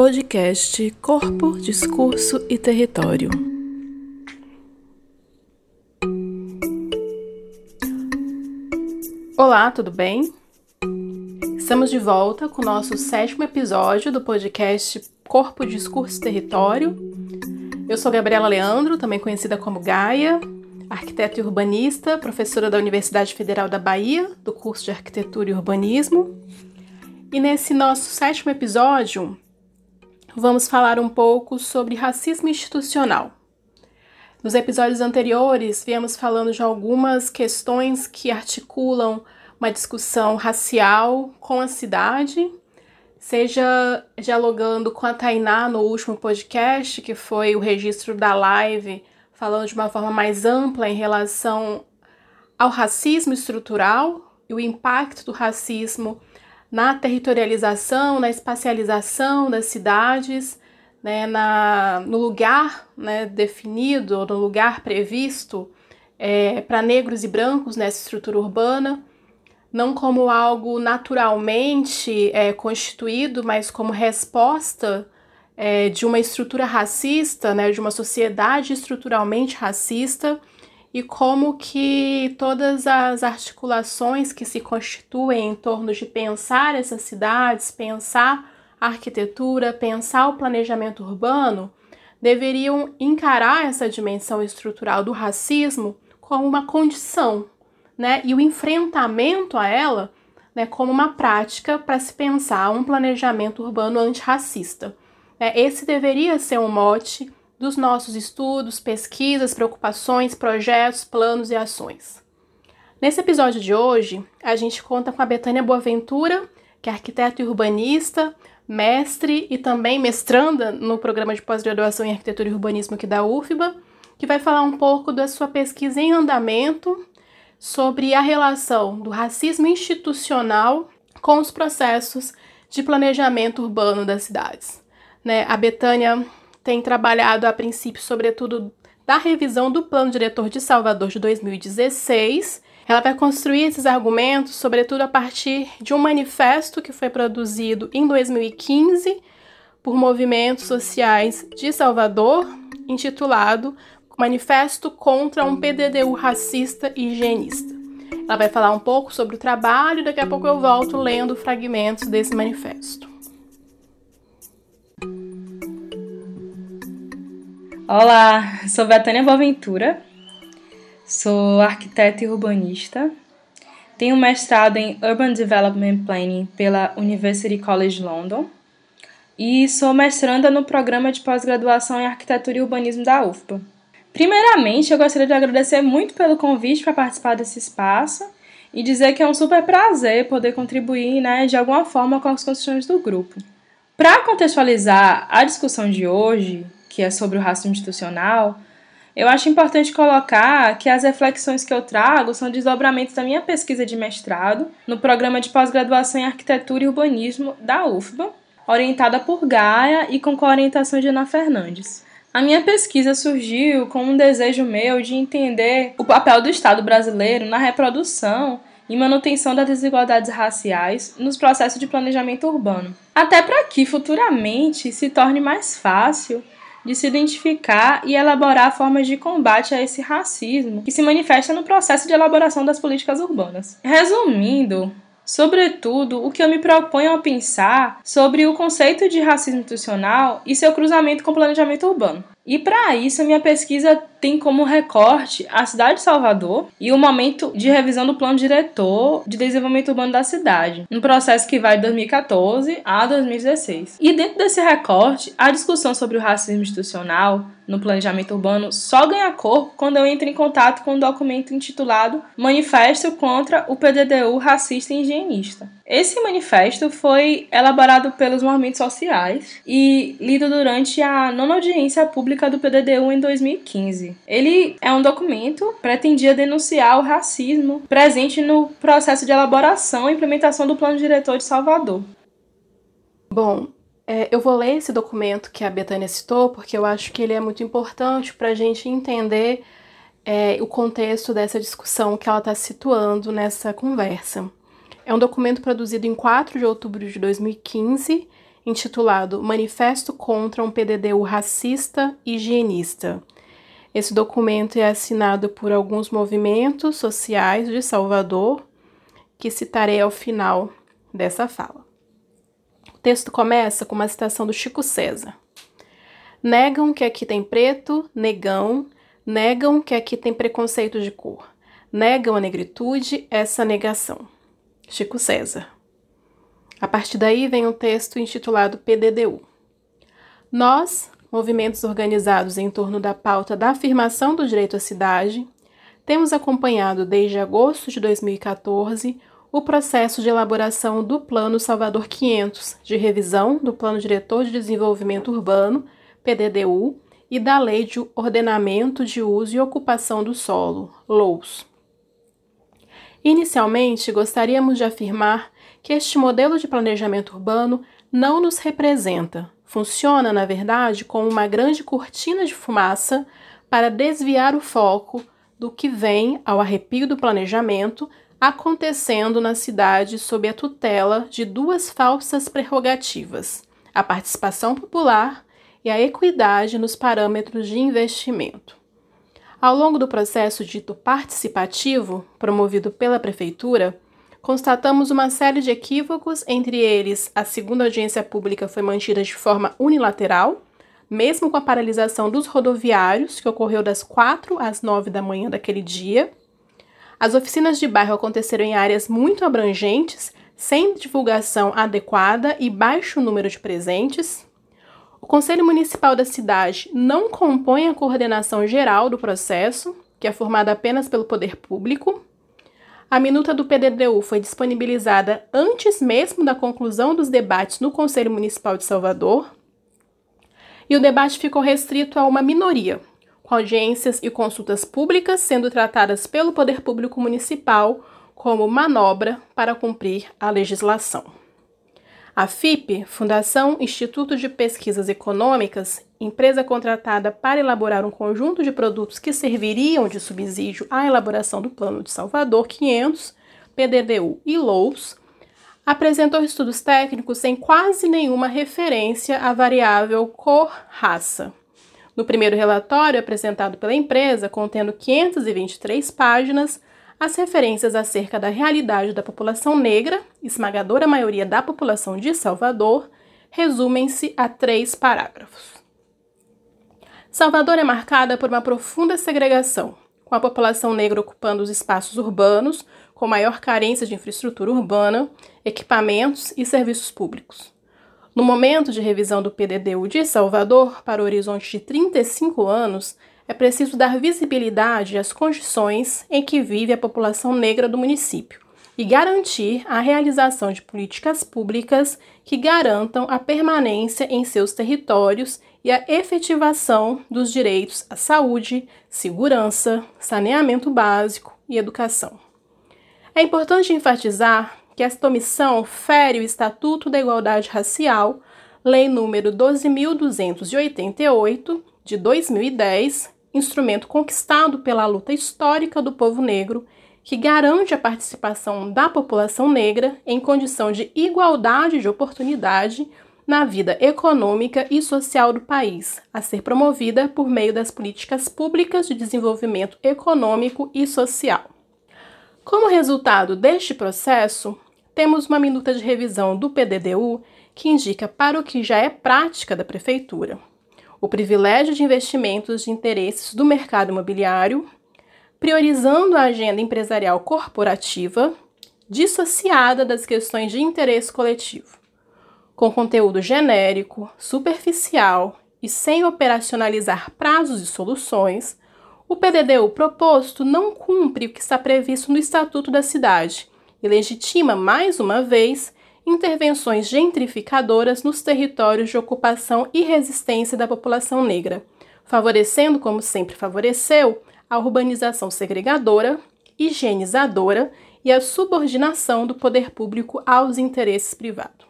Podcast Corpo, Discurso e Território. Olá, tudo bem? Estamos de volta com o nosso sétimo episódio do podcast Corpo, Discurso e Território. Eu sou Gabriela Leandro, também conhecida como Gaia, arquiteta e urbanista, professora da Universidade Federal da Bahia, do curso de Arquitetura e Urbanismo. E nesse nosso sétimo episódio, vamos falar um pouco sobre racismo institucional. Nos episódios anteriores, viemos falando de algumas questões que articulam uma discussão racial com a cidade, seja dialogando com a Tainá no último podcast, que foi o registro da live, falando de uma forma mais ampla em relação ao racismo estrutural e o impacto do racismo na territorialização, na espacialização das cidades, né, na, no lugar né, definido, no lugar previsto é, para negros e brancos nessa estrutura urbana, não como algo naturalmente é, constituído, mas como resposta é, de uma estrutura racista, né, de uma sociedade estruturalmente racista e como que todas as articulações que se constituem em torno de pensar essas cidades, pensar a arquitetura, pensar o planejamento urbano, deveriam encarar essa dimensão estrutural do racismo como uma condição, né? E o enfrentamento a ela, né, como uma prática para se pensar um planejamento urbano antirracista. É, esse deveria ser um mote dos nossos estudos, pesquisas, preocupações, projetos, planos e ações. Nesse episódio de hoje, a gente conta com a Betânia Boaventura, que é arquiteta e urbanista, mestre e também mestranda no programa de pós-graduação em arquitetura e urbanismo aqui da UFBA, que vai falar um pouco da sua pesquisa em andamento sobre a relação do racismo institucional com os processos de planejamento urbano das cidades. Né? A Betânia tem trabalhado a princípio, sobretudo, da revisão do Plano Diretor de Salvador de 2016. Ela vai construir esses argumentos, sobretudo a partir de um manifesto que foi produzido em 2015 por movimentos sociais de Salvador, intitulado Manifesto contra um PDDU racista e higienista. Ela vai falar um pouco sobre o trabalho daqui a pouco eu volto lendo fragmentos desse manifesto. Olá, sou Betânia Boaventura, sou arquiteta e urbanista, tenho mestrado em Urban Development Planning pela University College London e sou mestranda no programa de pós-graduação em arquitetura e urbanismo da UFPA. Primeiramente, eu gostaria de agradecer muito pelo convite para participar desse espaço e dizer que é um super prazer poder contribuir né, de alguma forma com as construções do grupo. Para contextualizar a discussão de hoje, que é sobre o racismo institucional, eu acho importante colocar que as reflexões que eu trago são desdobramentos da minha pesquisa de mestrado no programa de pós-graduação em arquitetura e urbanismo da UFBA, orientada por Gaia e com orientação de Ana Fernandes. A minha pesquisa surgiu com um desejo meu de entender o papel do Estado brasileiro na reprodução e manutenção das desigualdades raciais nos processos de planejamento urbano, até para que futuramente se torne mais fácil de se identificar e elaborar formas de combate a esse racismo que se manifesta no processo de elaboração das políticas urbanas. Resumindo, Sobretudo, o que eu me proponho a pensar sobre o conceito de racismo institucional e seu cruzamento com o planejamento urbano. E para isso, minha pesquisa tem como recorte a cidade de Salvador e o momento de revisão do plano diretor de desenvolvimento urbano da cidade, um processo que vai de 2014 a 2016. E dentro desse recorte, a discussão sobre o racismo institucional no planejamento urbano só ganha corpo quando eu entro em contato com um documento intitulado Manifesto contra o PDDU Racista e Higienista. Esse manifesto foi elaborado pelos movimentos sociais e lido durante a nona audiência pública do PDDU em 2015. Ele é um documento que pretendia denunciar o racismo presente no processo de elaboração e implementação do Plano Diretor de Salvador. Bom, é, eu vou ler esse documento que a Betânia citou, porque eu acho que ele é muito importante para a gente entender é, o contexto dessa discussão que ela está situando nessa conversa. É um documento produzido em 4 de outubro de 2015, intitulado Manifesto contra um PDDU racista e higienista. Esse documento é assinado por alguns movimentos sociais de Salvador, que citarei ao final dessa fala. O texto começa com uma citação do Chico César. Negam que aqui tem preto, negão, negam que aqui tem preconceito de cor. Negam a negritude, essa negação. Chico César. A partir daí vem um texto intitulado PDDU. Nós, movimentos organizados em torno da pauta da afirmação do direito à cidade, temos acompanhado desde agosto de 2014 o processo de elaboração do Plano Salvador 500, de revisão do Plano Diretor de Desenvolvimento Urbano, PDDU, e da Lei de Ordenamento de Uso e Ocupação do Solo, LOUS. Inicialmente, gostaríamos de afirmar que este modelo de planejamento urbano não nos representa. Funciona, na verdade, como uma grande cortina de fumaça para desviar o foco do que vem ao arrepio do planejamento acontecendo na cidade sob a tutela de duas falsas prerrogativas: a participação popular e a equidade nos parâmetros de investimento. Ao longo do processo dito participativo, promovido pela Prefeitura, constatamos uma série de equívocos, entre eles a segunda audiência pública foi mantida de forma unilateral, mesmo com a paralisação dos rodoviários, que ocorreu das 4 às 9 da manhã daquele dia. As oficinas de bairro aconteceram em áreas muito abrangentes, sem divulgação adequada e baixo número de presentes. O Conselho Municipal da cidade não compõe a coordenação geral do processo, que é formada apenas pelo poder público. A minuta do PDDU foi disponibilizada antes mesmo da conclusão dos debates no Conselho Municipal de Salvador. E o debate ficou restrito a uma minoria, com audiências e consultas públicas sendo tratadas pelo Poder Público Municipal como manobra para cumprir a legislação. A FIP, Fundação Instituto de Pesquisas Econômicas, empresa contratada para elaborar um conjunto de produtos que serviriam de subsídio à elaboração do Plano de Salvador 500, PDDU e LOUS, apresentou estudos técnicos sem quase nenhuma referência à variável cor-raça. No primeiro relatório apresentado pela empresa, contendo 523 páginas, as referências acerca da realidade da população negra, esmagadora maioria da população de Salvador, resumem-se a três parágrafos. Salvador é marcada por uma profunda segregação, com a população negra ocupando os espaços urbanos, com maior carência de infraestrutura urbana, equipamentos e serviços públicos. No momento de revisão do PDDU de Salvador para o horizonte de 35 anos, é preciso dar visibilidade às condições em que vive a população negra do município e garantir a realização de políticas públicas que garantam a permanência em seus territórios e a efetivação dos direitos à saúde, segurança, saneamento básico e educação. É importante enfatizar que esta omissão fere o Estatuto da Igualdade Racial, Lei número 12.288, de 2010, instrumento conquistado pela luta histórica do povo negro, que garante a participação da população negra em condição de igualdade de oportunidade na vida econômica e social do país, a ser promovida por meio das políticas públicas de desenvolvimento econômico e social. Como resultado deste processo, temos uma minuta de revisão do PDDU que indica para o que já é prática da Prefeitura o privilégio de investimentos de interesses do mercado imobiliário, priorizando a agenda empresarial corporativa, dissociada das questões de interesse coletivo, com conteúdo genérico, superficial e sem operacionalizar prazos e soluções, o PDDU proposto não cumpre o que está previsto no Estatuto da Cidade e legitima, mais uma vez, intervenções gentrificadoras nos territórios de ocupação e resistência da população negra, favorecendo, como sempre favoreceu, a urbanização segregadora, higienizadora e a subordinação do poder público aos interesses privados.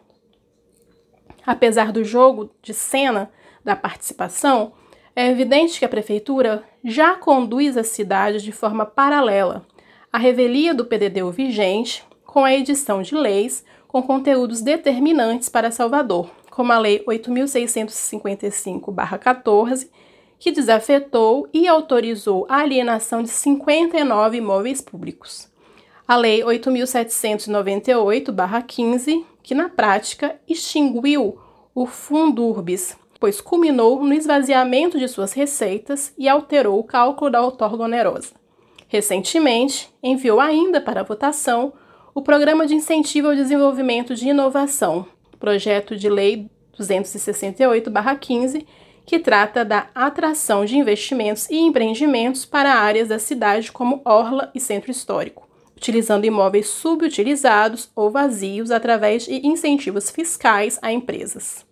Apesar do jogo de cena da participação, é evidente que a prefeitura já conduz a cidade de forma paralela à revelia do PDD vigente, com a edição de leis com conteúdos determinantes para Salvador, como a Lei 8.655-14, que desafetou e autorizou a alienação de 59 imóveis públicos. A Lei 8.798-15, que na prática extinguiu o Fundo Urbis, pois culminou no esvaziamento de suas receitas e alterou o cálculo da outorga onerosa. Recentemente, enviou ainda para votação o Programa de Incentivo ao Desenvolvimento de Inovação, projeto de lei 268-15, que trata da atração de investimentos e empreendimentos para áreas da cidade como orla e centro histórico, utilizando imóveis subutilizados ou vazios através de incentivos fiscais a empresas.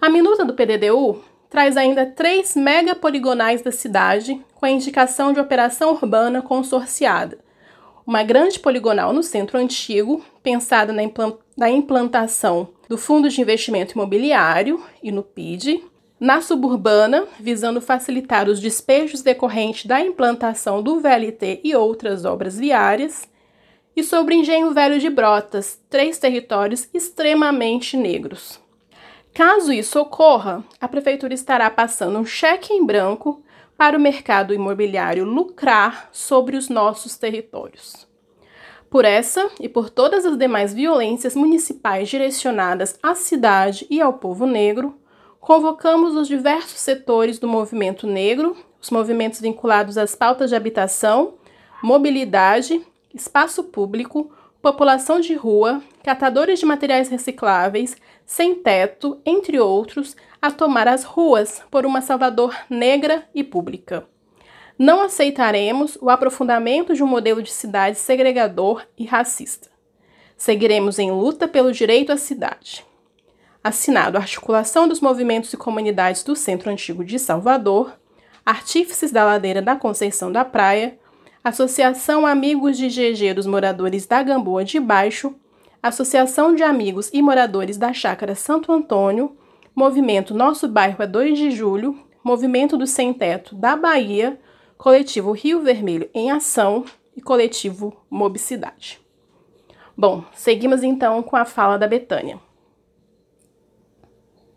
A minuta do PDDU traz ainda três megapoligonais da cidade com a indicação de operação urbana consorciada. Uma grande poligonal no centro antigo, pensada na implantação do Fundo de Investimento Imobiliário e no PID, na suburbana, visando facilitar os despejos decorrentes da implantação do VLT e outras obras viárias, e sobre Engenho Velho de Brotas, três territórios extremamente negros. Caso isso ocorra, a prefeitura estará passando um cheque em branco para o mercado imobiliário lucrar sobre os nossos territórios. Por essa e por todas as demais violências municipais direcionadas à cidade e ao povo negro, convocamos os diversos setores do movimento negro, os movimentos vinculados às pautas de habitação, mobilidade, espaço público, população de rua, catadores de materiais recicláveis, sem teto, entre outros, a tomar as ruas por uma Salvador negra e pública. Não aceitaremos o aprofundamento de um modelo de cidade segregador e racista. Seguiremos em luta pelo direito à cidade. Assinado Articulação dos Movimentos e Comunidades do Centro Antigo de Salvador, Artífices da Ladeira da Conceição da Praia, Associação Amigos de GG dos Moradores da Gamboa de Baixo, Associação de Amigos e Moradores da Chácara Santo Antônio, Movimento Nosso Bairro é 2 de Julho, Movimento do Sem Teto da Bahia, Coletivo Rio Vermelho em Ação e Coletivo Mobicidade. Bom, seguimos então com a fala da Betânia.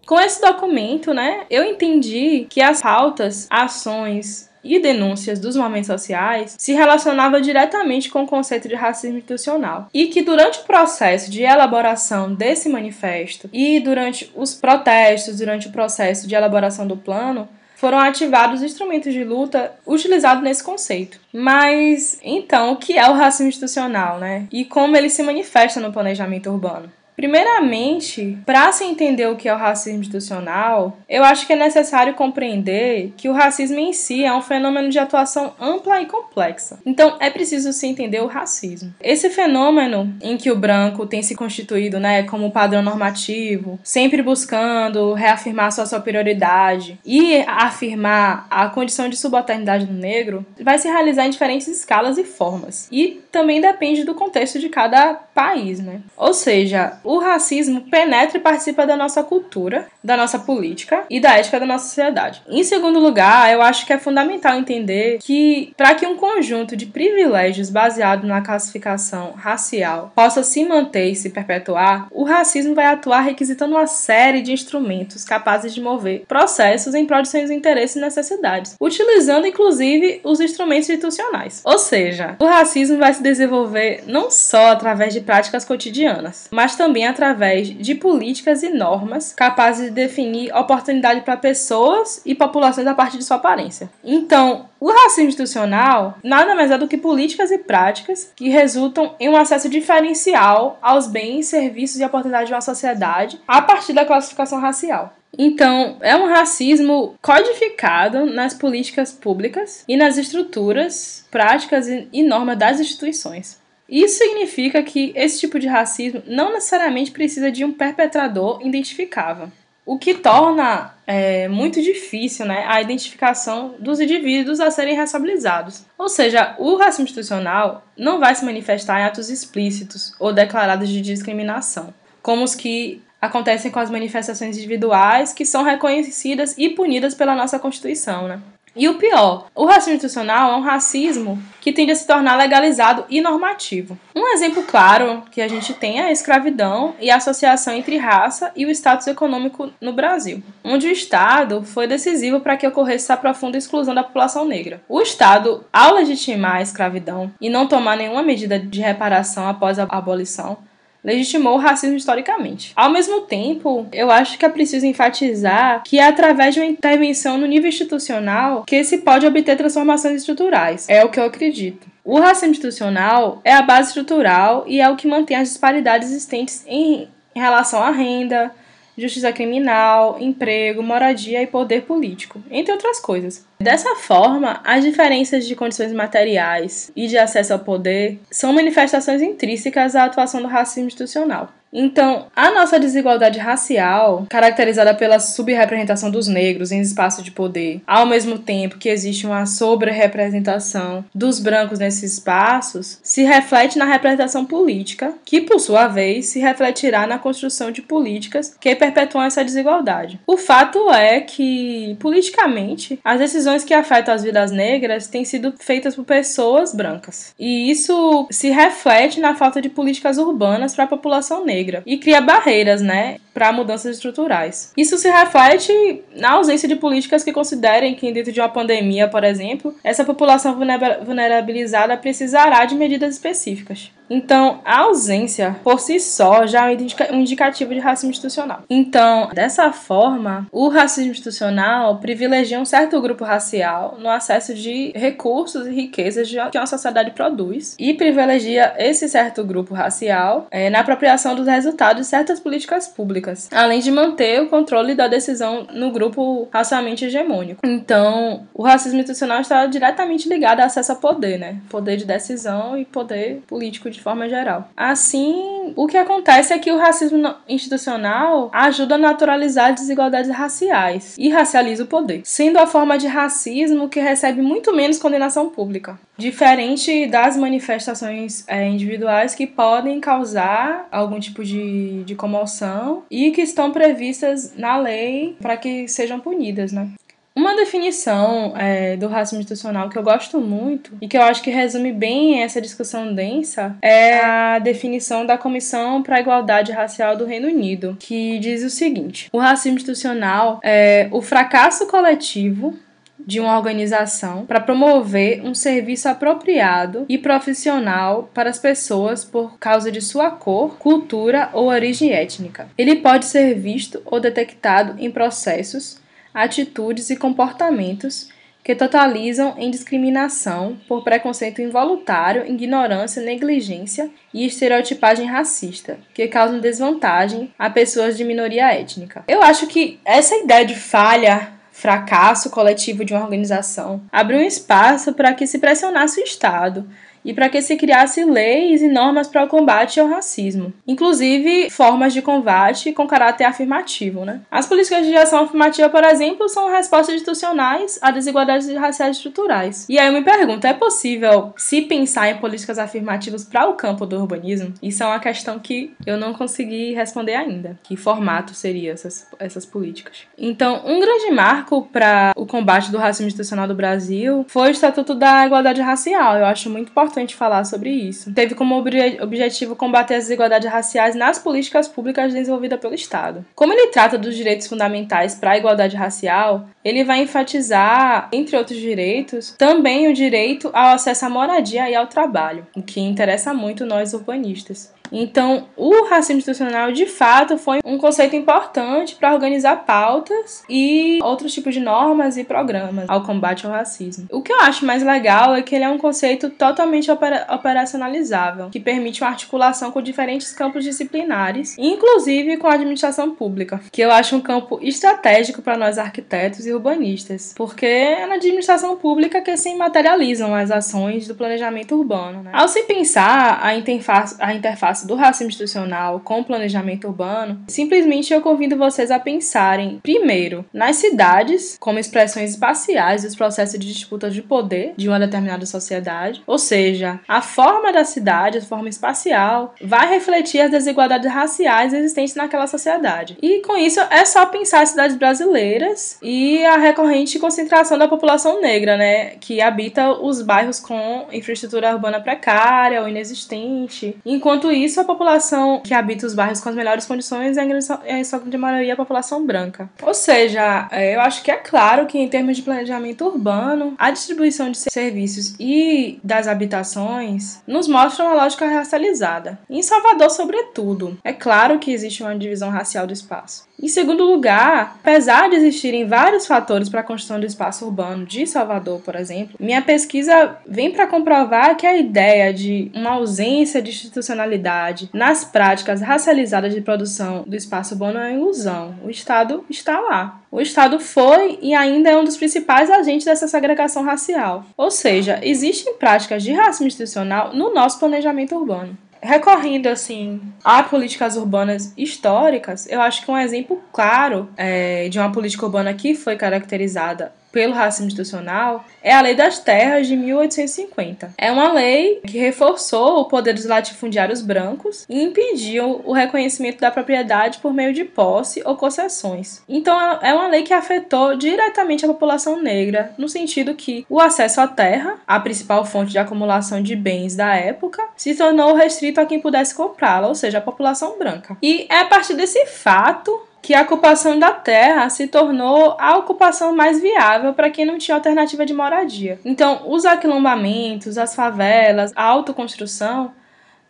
Com esse documento, né, eu entendi que as pautas, ações e denúncias dos movimentos sociais se relacionava diretamente com o conceito de racismo institucional e que durante o processo de elaboração desse manifesto e durante os protestos, durante o processo de elaboração do plano, foram ativados instrumentos de luta utilizados nesse conceito. Mas então, o que é o racismo institucional, né? E como ele se manifesta no planejamento urbano? Primeiramente, para se entender o que é o racismo institucional, eu acho que é necessário compreender que o racismo em si é um fenômeno de atuação ampla e complexa. Então, é preciso se entender o racismo. Esse fenômeno em que o branco tem se constituído, né, como padrão normativo, sempre buscando reafirmar sua superioridade e afirmar a condição de subalternidade do negro, vai se realizar em diferentes escalas e formas. E também depende do contexto de cada país, né? Ou seja, o racismo penetra e participa da nossa cultura, da nossa política e da ética da nossa sociedade. Em segundo lugar, eu acho que é fundamental entender que para que um conjunto de privilégios baseado na classificação racial possa se manter e se perpetuar, o racismo vai atuar requisitando uma série de instrumentos capazes de mover processos em prol de seus interesses e necessidades, utilizando inclusive os instrumentos institucionais. Ou seja, o racismo vai se desenvolver não só através de práticas cotidianas, mas também também através de políticas e normas capazes de definir oportunidade para pessoas e populações a partir de sua aparência. Então, o racismo institucional nada mais é do que políticas e práticas que resultam em um acesso diferencial aos bens, serviços e oportunidades de uma sociedade a partir da classificação racial. Então, é um racismo codificado nas políticas públicas e nas estruturas, práticas e normas das instituições. Isso significa que esse tipo de racismo não necessariamente precisa de um perpetrador identificável, o que torna é, muito difícil né, a identificação dos indivíduos a serem responsabilizados. Ou seja, o racismo institucional não vai se manifestar em atos explícitos ou declarados de discriminação, como os que acontecem com as manifestações individuais que são reconhecidas e punidas pela nossa Constituição. Né? E o pior, o racismo institucional é um racismo que tende a se tornar legalizado e normativo. Um exemplo claro que a gente tem é a escravidão e a associação entre raça e o status econômico no Brasil, onde o Estado foi decisivo para que ocorresse essa profunda exclusão da população negra. O Estado, ao legitimar a escravidão e não tomar nenhuma medida de reparação após a abolição, legitimou o racismo historicamente. Ao mesmo tempo, eu acho que é preciso enfatizar que é através de uma intervenção no nível institucional que se pode obter transformações estruturais. É o que eu acredito. O racismo institucional é a base estrutural e é o que mantém as disparidades existentes em relação à renda, justiça criminal, emprego, moradia e poder político, entre outras coisas. Dessa forma, as diferenças de condições materiais e de acesso ao poder são manifestações intrínsecas à atuação do racismo institucional. Então, a nossa desigualdade racial, caracterizada pela subrepresentação dos negros em espaço de poder, ao mesmo tempo que existe uma sobre-representação dos brancos nesses espaços, se reflete na representação política, que por sua vez se refletirá na construção de políticas que perpetuam essa desigualdade. O fato é que, politicamente, as decisões que afetam as vidas negras têm sido feitas por pessoas brancas. E isso se reflete na falta de políticas urbanas para a população negra negra e cria barreiras, né, para mudanças estruturais. Isso se reflete na ausência de políticas que considerem que dentro de uma pandemia, por exemplo, essa população vulnerabilizada precisará de medidas específicas. Então, a ausência por si só já é um indicativo de racismo institucional. Então, dessa forma, o racismo institucional privilegia um certo grupo racial no acesso de recursos e riquezas que uma sociedade produz e privilegia esse certo grupo racial é, na apropriação dos resultados de certas políticas públicas, além de manter o controle da decisão no grupo racialmente hegemônico. Então, o racismo institucional está diretamente ligado ao acesso a poder, né? Poder de decisão e poder político de forma geral. Assim, o que acontece é que o racismo institucional ajuda a naturalizar desigualdades raciais e racializa o poder, sendo a forma de racismo que recebe muito menos condenação pública, diferente das manifestações é, individuais que podem causar algum tipo de, de comoção e que estão previstas na lei para que sejam punidas, né? Uma definição é, do racismo institucional que eu gosto muito e que eu acho que resume bem essa discussão densa é a definição da Comissão para a Igualdade Racial do Reino Unido, que diz o seguinte: o racismo institucional é o fracasso coletivo de uma organização para promover um serviço apropriado e profissional para as pessoas por causa de sua cor, cultura ou origem étnica. Ele pode ser visto ou detectado em processos atitudes e comportamentos que totalizam em discriminação por preconceito involuntário, ignorância, negligência e estereotipagem racista, que causam desvantagem a pessoas de minoria étnica. Eu acho que essa ideia de falha fracasso coletivo de uma organização abriu um espaço para que se pressionasse o Estado e para que se criasse leis e normas para o combate ao racismo, inclusive formas de combate com caráter afirmativo. Né? As políticas de ação afirmativa, por exemplo, são respostas institucionais a desigualdades raciais estruturais. E aí eu me pergunto, é possível se pensar em políticas afirmativas para o campo do urbanismo? Isso é uma questão que eu não consegui responder ainda. Que formato seria essas, essas políticas? Então, um grande marco para o combate do racismo institucional do Brasil foi o Estatuto da Igualdade Racial. Eu acho muito importante importante falar sobre isso. Teve como objetivo combater as desigualdades raciais nas políticas públicas desenvolvidas pelo Estado. Como ele trata dos direitos fundamentais para a igualdade racial, ele vai enfatizar, entre outros direitos, também o direito ao acesso à moradia e ao trabalho, o que interessa muito nós urbanistas. Então, o racismo institucional de fato foi um conceito importante para organizar pautas e outros tipos de normas e programas ao combate ao racismo. O que eu acho mais legal é que ele é um conceito totalmente opera operacionalizável, que permite uma articulação com diferentes campos disciplinares, inclusive com a administração pública, que eu acho um campo estratégico para nós arquitetos e urbanistas, porque é na administração pública que se materializam as ações do planejamento urbano. Né? Ao se pensar a interface, a interface espaço do racismo institucional com planejamento urbano, simplesmente eu convido vocês a pensarem, primeiro, nas cidades como expressões espaciais dos processos de disputa de poder de uma determinada sociedade, ou seja, a forma da cidade, a forma espacial, vai refletir as desigualdades raciais existentes naquela sociedade. E com isso é só pensar as cidades brasileiras e a recorrente concentração da população negra, né, que habita os bairros com infraestrutura urbana precária ou inexistente. Enquanto isso, a população que habita os bairros com as melhores condições é, em sua grande maioria a população branca. Ou seja, é, eu acho que é claro que em termos de planejamento urbano, a distribuição de serviços e das habitações nos mostra uma lógica racializada. Em Salvador, sobretudo, é claro que existe uma divisão racial do espaço. Em segundo lugar, apesar de existirem vários fatores para a construção do espaço urbano de Salvador, por exemplo, minha pesquisa vem para comprovar que a ideia de uma ausência de institucionalidade nas práticas racializadas de produção do espaço urbano é uma ilusão. O Estado está lá. O Estado foi e ainda é um dos principais agentes dessa segregação racial. Ou seja, existem práticas de racismo institucional no nosso planejamento urbano recorrendo assim a políticas urbanas históricas, eu acho que um exemplo claro é, de uma política urbana que foi caracterizada pelo racismo institucional é a Lei das Terras de 1850. É uma lei que reforçou o poder dos latifundiários brancos e impediu o reconhecimento da propriedade por meio de posse ou concessões. Então é uma lei que afetou diretamente a população negra, no sentido que o acesso à terra, a principal fonte de acumulação de bens da época, se tornou restrito a quem pudesse comprá-la, ou seja, a população branca. E é a partir desse fato que a ocupação da terra se tornou a ocupação mais viável para quem não tinha alternativa de moradia. Então, os aquilombamentos, as favelas, a autoconstrução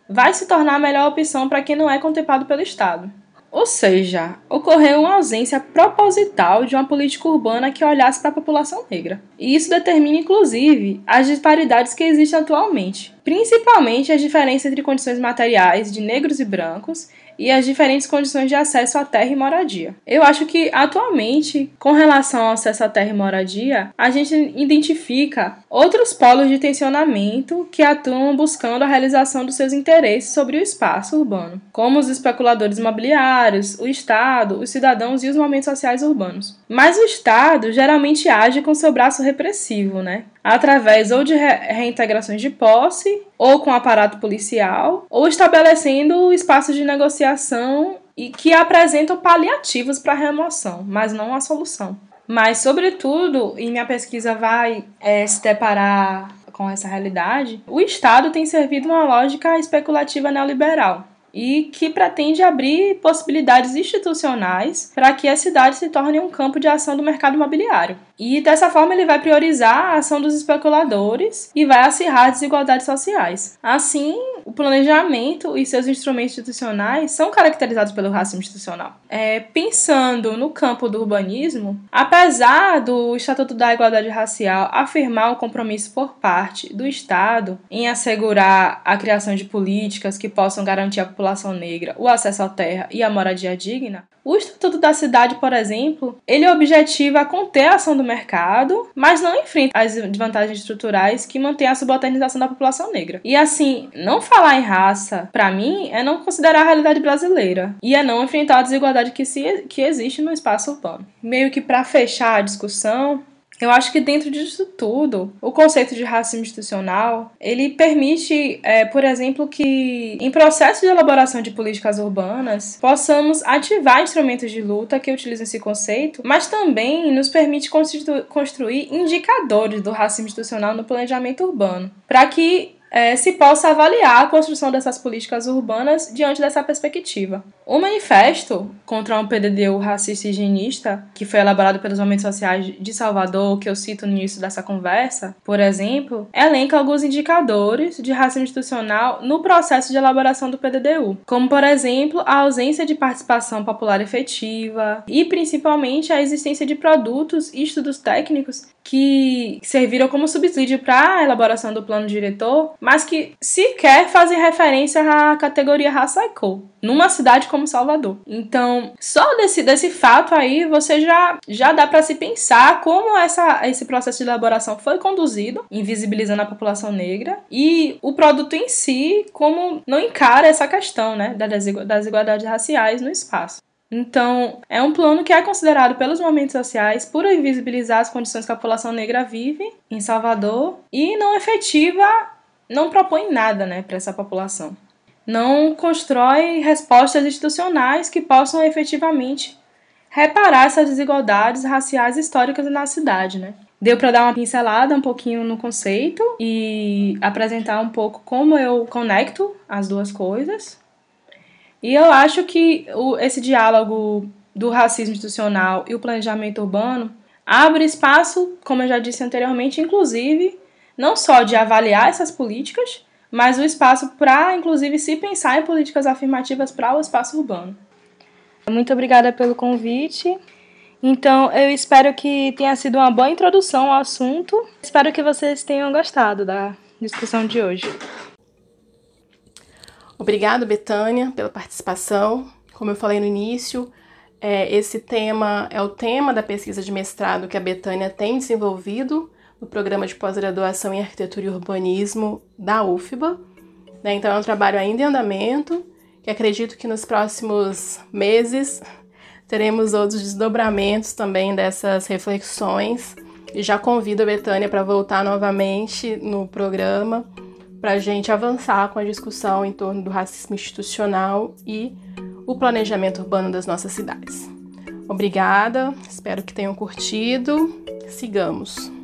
vai se tornar a melhor opção para quem não é contemplado pelo Estado. Ou seja, ocorreu uma ausência proposital de uma política urbana que olhasse para a população negra. E isso determina, inclusive, as disparidades que existem atualmente, principalmente as diferenças entre condições materiais de negros e brancos e as diferentes condições de acesso à terra e moradia. Eu acho que atualmente, com relação ao acesso à terra e moradia, a gente identifica outros polos de tensionamento que atuam buscando a realização dos seus interesses sobre o espaço urbano, como os especuladores imobiliários, o Estado, os cidadãos e os movimentos sociais urbanos. Mas o Estado geralmente age com seu braço repressivo, né? Através ou de re reintegrações de posse, ou com aparato policial, ou estabelecendo espaços de negociação e que apresentam paliativos para a remoção, mas não a solução. Mas, sobretudo, e minha pesquisa vai é, se deparar com essa realidade, o Estado tem servido uma lógica especulativa neoliberal e que pretende abrir possibilidades institucionais para que a cidade se torne um campo de ação do mercado imobiliário. E dessa forma ele vai priorizar a ação dos especuladores e vai acirrar desigualdades sociais. Assim, o planejamento e seus instrumentos institucionais são caracterizados pelo racismo institucional. É, pensando no campo do urbanismo, apesar do Estatuto da Igualdade Racial afirmar o compromisso por parte do Estado em assegurar a criação de políticas que possam garantir à população negra o acesso à terra e à moradia digna, o Estatuto da Cidade, por exemplo, ele objetiva conter a ação do mercado, mas não enfrenta as desvantagens estruturais que mantêm a subalternização da população negra. E assim, não falar em raça, para mim, é não considerar a realidade brasileira e é não enfrentar a desigualdade que, se, que existe no espaço urbano. Meio que para fechar a discussão, eu acho que dentro disso tudo, o conceito de racismo institucional, ele permite, é, por exemplo, que em processo de elaboração de políticas urbanas, possamos ativar instrumentos de luta que utilizam esse conceito, mas também nos permite construir indicadores do racismo institucional no planejamento urbano, para que é, se possa avaliar a construção dessas políticas urbanas diante dessa perspectiva. O manifesto contra um PDDU racista e higienista, que foi elaborado pelos movimentos sociais de Salvador, que eu cito no início dessa conversa, por exemplo, elenca alguns indicadores de racismo institucional no processo de elaboração do PDDU, como, por exemplo, a ausência de participação popular efetiva e, principalmente, a existência de produtos e estudos técnicos que serviram como subsídio para a elaboração do plano diretor mas que sequer fazem referência à categoria raça e cor, numa cidade como Salvador. Então, só desse, desse fato aí, você já, já dá para se pensar como essa, esse processo de elaboração foi conduzido, invisibilizando a população negra, e o produto em si, como não encara essa questão né, das desigualdades raciais no espaço. Então, é um plano que é considerado pelos movimentos sociais por invisibilizar as condições que a população negra vive em Salvador e não efetiva não propõe nada né, para essa população. Não constrói respostas institucionais que possam efetivamente reparar essas desigualdades raciais históricas na cidade. Né? Deu para dar uma pincelada um pouquinho no conceito e apresentar um pouco como eu conecto as duas coisas. E eu acho que o, esse diálogo do racismo institucional e o planejamento urbano abre espaço, como eu já disse anteriormente, inclusive não só de avaliar essas políticas, mas o espaço para, inclusive, se pensar em políticas afirmativas para o espaço urbano. Muito obrigada pelo convite. Então, eu espero que tenha sido uma boa introdução ao assunto. Espero que vocês tenham gostado da discussão de hoje. Obrigado, Betânia, pela participação. Como eu falei no início, é, esse tema é o tema da pesquisa de mestrado que a Betânia tem desenvolvido no programa de pós-graduação em Arquitetura e Urbanismo da UFBA. Né? Então é um trabalho ainda em andamento, que acredito que nos próximos meses teremos outros desdobramentos também dessas reflexões. E já convido a Betânia para voltar novamente no programa para a gente avançar com a discussão em torno do racismo institucional e o planejamento urbano das nossas cidades. Obrigada, espero que tenham curtido. Sigamos.